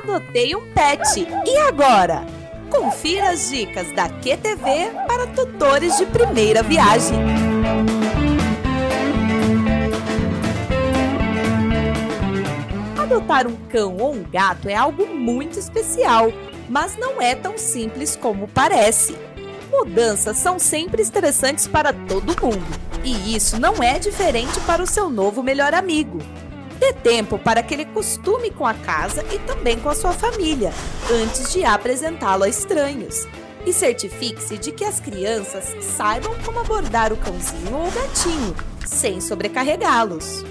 adotei um pet. E agora? Confira as dicas da QTV para tutores de primeira viagem. Adotar um cão ou um gato é algo muito especial, mas não é tão simples como parece. Mudanças são sempre estressantes para todo mundo, e isso não é diferente para o seu novo melhor amigo. Dê tempo para que ele costume com a casa e também com a sua família, antes de apresentá-lo a estranhos. E certifique-se de que as crianças saibam como abordar o cãozinho ou o gatinho, sem sobrecarregá-los.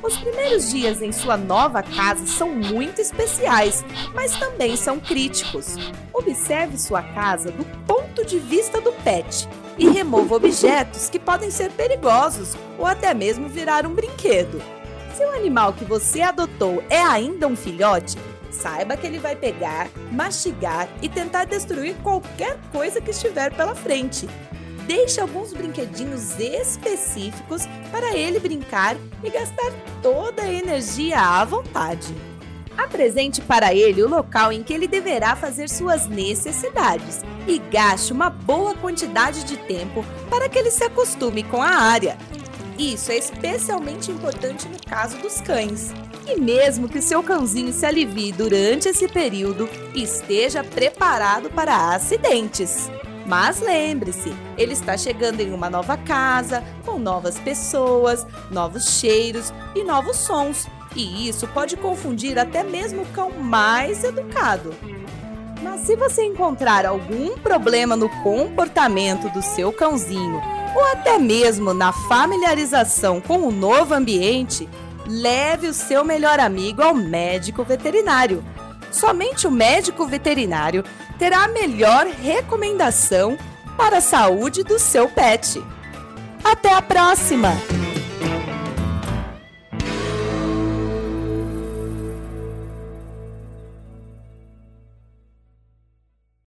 Os primeiros dias em sua nova casa são muito especiais, mas também são críticos. Observe sua casa do ponto de vista do pet e remova objetos que podem ser perigosos ou até mesmo virar um brinquedo. Se o animal que você adotou é ainda um filhote, saiba que ele vai pegar, mastigar e tentar destruir qualquer coisa que estiver pela frente. Deixe alguns brinquedinhos específicos para ele brincar e gastar toda a energia à vontade. Apresente para ele o local em que ele deverá fazer suas necessidades e gaste uma boa quantidade de tempo para que ele se acostume com a área. Isso é especialmente importante no caso dos cães. E mesmo que seu cãozinho se alivie durante esse período, esteja preparado para acidentes. Mas lembre-se, ele está chegando em uma nova casa, com novas pessoas, novos cheiros e novos sons. E isso pode confundir até mesmo o cão mais educado. Mas se você encontrar algum problema no comportamento do seu cãozinho ou até mesmo na familiarização com o novo ambiente, leve o seu melhor amigo ao médico veterinário. Somente o médico veterinário terá a melhor recomendação para a saúde do seu pet. Até a próxima!